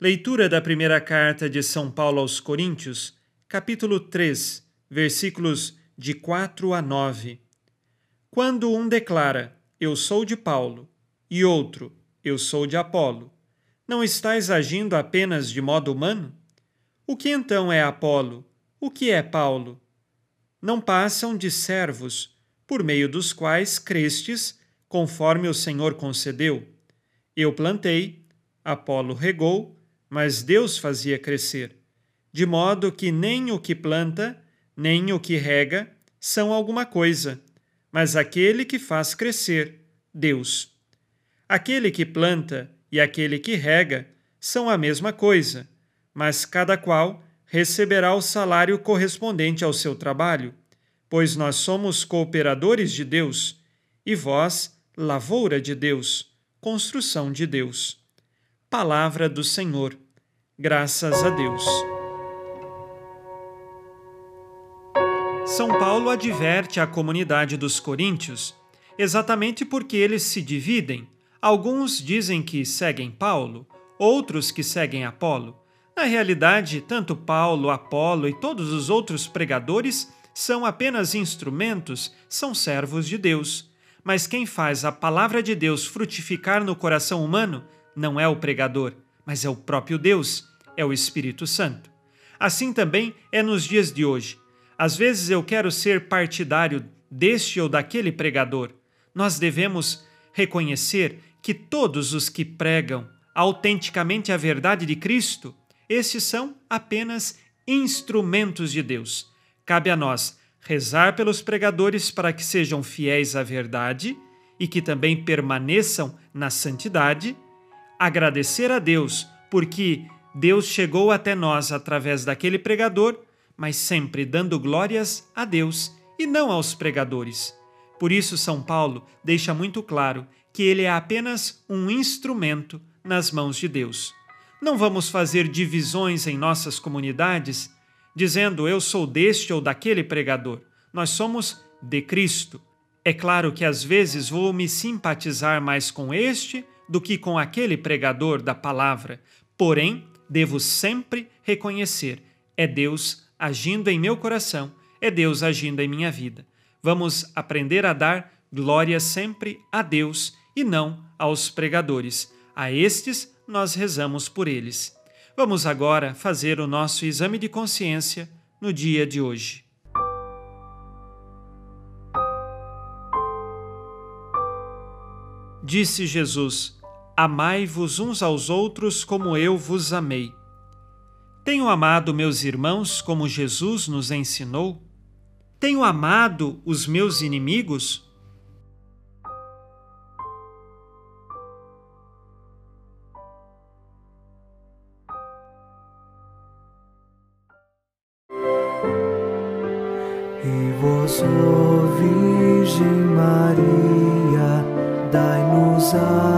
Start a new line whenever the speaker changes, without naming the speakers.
Leitura da primeira carta de São Paulo aos Coríntios, capítulo 3, versículos de 4 a 9. Quando um declara, Eu sou de Paulo, e outro, Eu sou de Apolo, não estais agindo apenas de modo humano? O que então é Apolo? O que é Paulo? Não passam de servos, por meio dos quais crestes, conforme o Senhor concedeu. Eu plantei, Apolo regou, mas Deus fazia crescer, de modo que nem o que planta, nem o que rega são alguma coisa, mas aquele que faz crescer, Deus. Aquele que planta e aquele que rega são a mesma coisa, mas cada qual receberá o salário correspondente ao seu trabalho, pois nós somos cooperadores de Deus, e vós, lavoura de Deus, construção de Deus. Palavra do Senhor. Graças a Deus. São Paulo adverte a comunidade dos coríntios exatamente porque eles se dividem. Alguns dizem que seguem Paulo, outros que seguem Apolo. Na realidade, tanto Paulo, Apolo e todos os outros pregadores são apenas instrumentos, são servos de Deus. Mas quem faz a palavra de Deus frutificar no coração humano não é o pregador, mas é o próprio Deus, é o Espírito Santo. Assim também é nos dias de hoje. Às vezes eu quero ser partidário deste ou daquele pregador. Nós devemos reconhecer que todos os que pregam autenticamente a verdade de Cristo, esses são apenas instrumentos de Deus. Cabe a nós rezar pelos pregadores para que sejam fiéis à verdade e que também permaneçam na santidade, agradecer a Deus porque Deus chegou até nós através daquele pregador mas sempre dando glórias a Deus e não aos pregadores. Por isso, São Paulo deixa muito claro que ele é apenas um instrumento nas mãos de Deus. Não vamos fazer divisões em nossas comunidades dizendo eu sou deste ou daquele pregador. Nós somos de Cristo. É claro que às vezes vou me simpatizar mais com este do que com aquele pregador da palavra, porém, devo sempre reconhecer: é Deus agindo em meu coração, é Deus agindo em minha vida. Vamos aprender a dar glória sempre a Deus e não aos pregadores. A estes nós rezamos por eles. Vamos agora fazer o nosso exame de consciência no dia de hoje. Disse Jesus: Amai-vos uns aos outros como eu vos amei. Tenho amado meus irmãos como Jesus nos ensinou? Tenho amado os meus inimigos?
E vós, Virgem Maria, dai-nos a